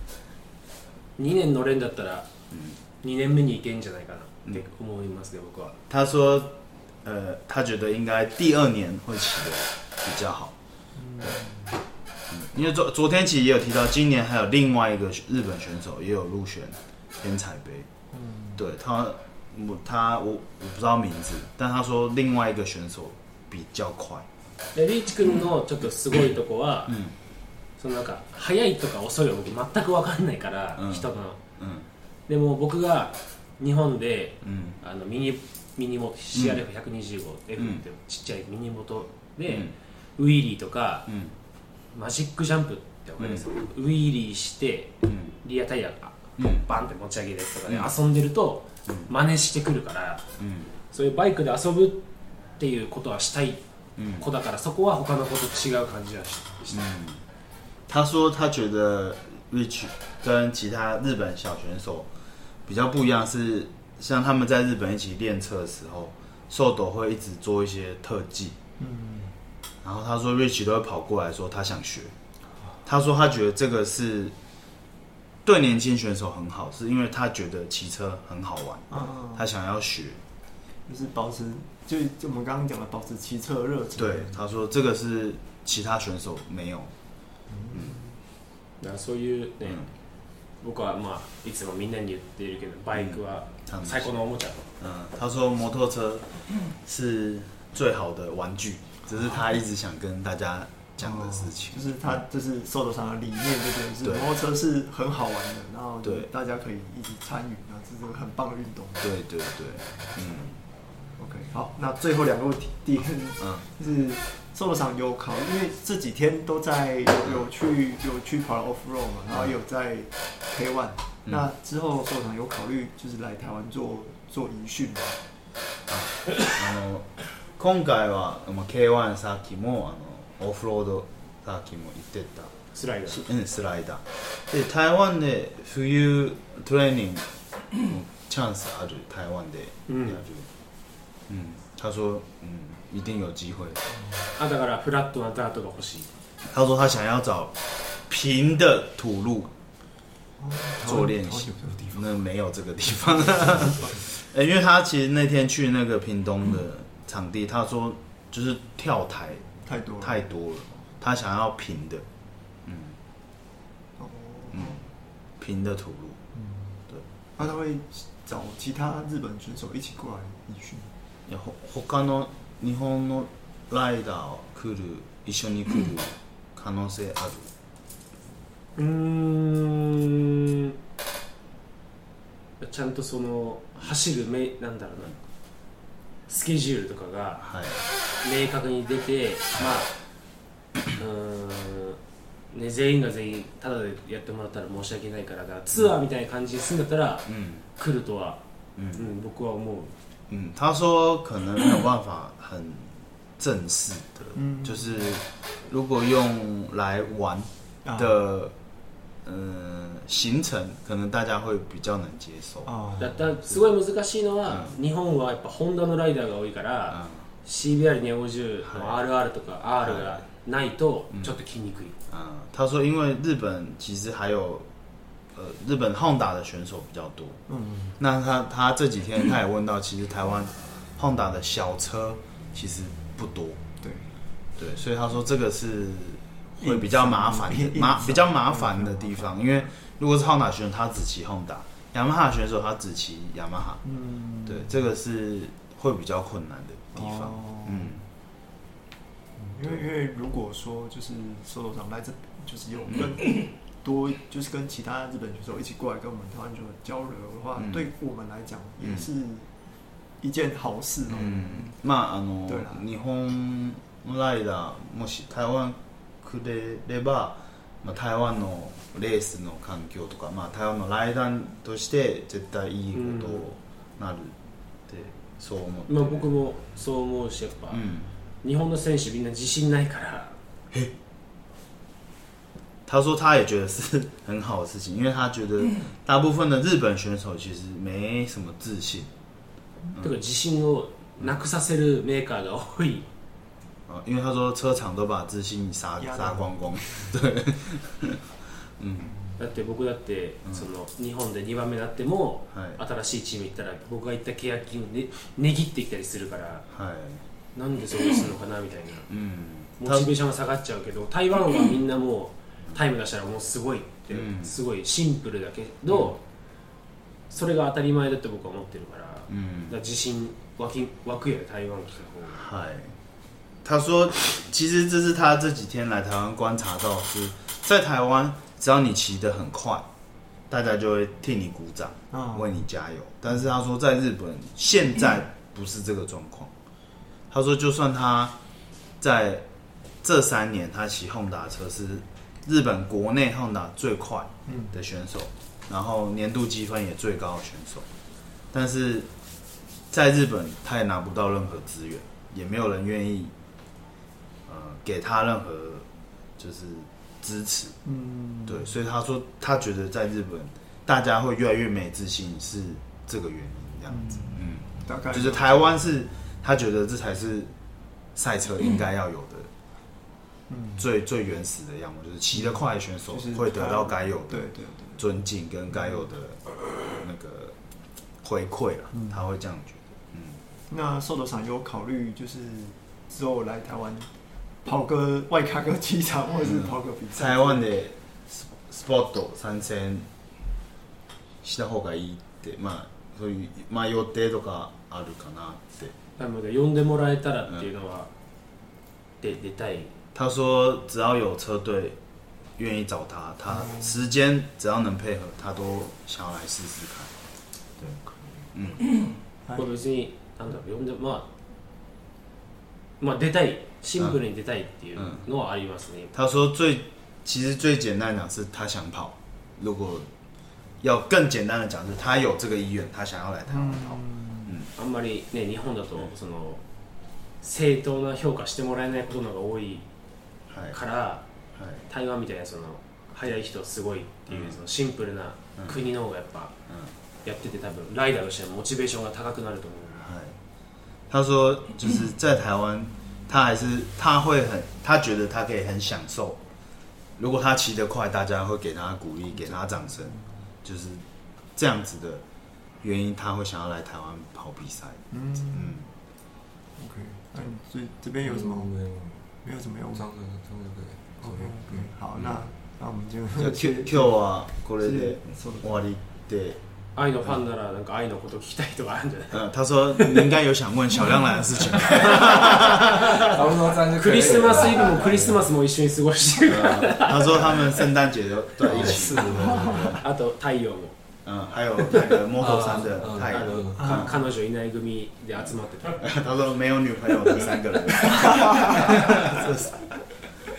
2年乗れんだったら2年目に行けんじゃないかなって思いますね、僕は。他说呃，他觉得应该第二年会骑的比较好。对，因为昨昨天其实也有提到，今年还有另外一个日本选手也有入选天才杯。嗯，对他，我他我我不知道名字，但他说另外一个选手比较快。リーチ君のちょっとすごいとこは、そのなんか早いとか遅いは僕全く分かんないから、うん、人の、でも僕が日本で、あのミニミニモ CRF125F ってちっちゃいミニモトで、ウィーリーとか、マジックジャンプって分かります、ウィーリーして、リアタイヤがバンって持ち上げるやつとかで、遊んでると真似してくるから、そういうバイクで遊ぶっていうことはしたい子だから、そこは他の子と違う感じはした、うん他说，他觉得 Rich 跟其他日本小选手比较不一样，是像他们在日本一起练车的时候，瘦斗会一直做一些特技，嗯，然后他说，Rich 都会跑过来说他想学。他说他觉得这个是对年轻选手很好，是因为他觉得骑车很好玩，他想要学，就是保持，就就我们刚刚讲的保持骑车热情。对，他说这个是其他选手没有。嗯，那所以，嗯，いつもみんなに言っているけど、バイクは最高のおもちゃ。他说摩托车是最好的玩具，这是他一直想跟大家讲的事情。就是他，就是受到他的理念这件事，摩托车是很好玩的，然后大家可以一起参与然后这是很棒的运动。对对对，嗯，OK，好，那最后两个问题，第一个，嗯，是。做场有考，因为这几天都在有去有去跑 off road 嘛，然后有在 K one，、嗯、那之后受有考虑就是来台湾做做营训あの今回はまあ K1 サーキもあのオフロードサーキも行ってたスライダー、うん、スライダーで台湾で冬トレーニングのチャンスある台湾でやる、うん、うん他说：“嗯，一定有机会。”啊，だからフラットなが欲しい。他说他想要找平的土路做练习。那没有这个地方。因为他其实那天去那个屏东的场地，他说就是跳台太多了，太多了，他想要平的。嗯，哦，嗯，平的土路。嗯，对。那他会找其他日本选手一起过来一训。いやほ他の日本のライダーを来る一緒に来る可能性あるうーんちゃんとその走る目なんだろうなスケジュールとかがはい明確に出て、まあうーん、ね、全員が全員ただでやってもらったら申し訳ないからからツアーみたいな感じにするんだったらうん来るとは、ううんん僕は思う嗯，他说可能没有办法很正式的，就是如果用来玩的，嗯，行程可能大家会比较能接受。だっ、すごい難しいのは、日本はやっぱホンダのライダーが多いから、CBR250、RR とか R がないとちょっときにくい。他说因为日本其实还有。呃，日本 Honda 的选手比较多，嗯，那他他这几天他也问到，其实台湾 Honda 的小车其实不多，对，对，所以他说这个是会比较麻烦，麻比较麻烦的地方，因为如果是 Honda 选手，他只骑 Honda，雅马哈选手他只骑雅马哈，嗯，对，这个是会比较困难的地方，嗯，因为因为如果说就是收头场来这就是有分。多就是跟其他日本选手一起过来跟我们台湾选手交流的话、嗯、对我们来讲也是一件好事哦、ね。まああの日本ライダーもし台湾くれれば、まあ、台湾のレースの環境とか、まあ、台湾のライダーとして絶対いいことなるって、そう思って、まあ、僕もそう思うしやっぱ、日本の選手みんな自信ないから。え他说，他也觉得是很好的事情，因为他觉得大部分的日本选手其实没什么自信。这个自信我なくさせるメーカーが多い。哦，因为他说车厂都把自信杀杀光光。对。嗯。だって僕だってその日本で2番目になっても新しいチームいったら僕がいった契約金ね値切ってきたりするから。はい。なんでそうするのかなみたいな。うん。モチベーションは下がっちゃうけど台湾はみんなもう。タイムだしたらもうすごいってすごいシンプルだけど、それが当たり前だって僕は思ってるから。自信わくわくや台湾の最後。嗨，他说，其实这是他这几天来台湾观察到，是在台湾，只要你骑得很快，大家就会替你鼓掌，为你加油。但是他说，在日本现在不是这个状况。他说，就算他在这三年他骑轰达车是。日本国内后得最快的选手，然后年度积分也最高的选手，但是在日本他也拿不到任何资源，也没有人愿意，呃，给他任何就是支持。嗯，对，所以他说他觉得在日本大家会越来越没自信，是这个原因这样子。嗯，大概就是台湾是他觉得这才是赛车应该要有。最最原始的样貌就是骑得快，选手会得到该有的尊敬跟该有的那个回馈了，他会这样觉得。嗯，那受托商有考虑就是之后来台湾跑个外卡个机场，或者是？台湾的 sport 参赛した方がいいってまあそういうまあ予定とかあるかなってなので呼んでもらえたらっていうのはで出たい。他说：“只要有车队愿意找他，他时间只要能配合，他都想要来试试看。”对，嗯，だろ、んまあまあ出たいシンプルに出たいっていうのはありますね。他说最其实最简单讲是他想跑，如果要更简单的讲是，他有这个意愿，他想要来台湾跑。あんまりね日本だとその正当な評価してもらえないことのが多い。から、台湾みたいなその速い人すごいっていう、そのシンプルな国の方がやっぱ、やってて多分ライダーとしてモチベーションが高くなると思う。他说就是在台湾，他还是他会很，他觉得他可以很享受。如果他骑得快，大家会给他鼓励，给他掌声，就是这样子的原因，他会想要来台湾跑比赛。嗯嗯，OK，那所以这边有什么？嗯没有怎么样。好的，OK，OK。好，那那我们就 就，今今天就，今天就，今天就，今天的今天就，今天就，今天就，今天就，今天就，今天就，今天就，はよ、モトさんで、はい、彼女いない組で集まってた。ただ、メオニューはよ、三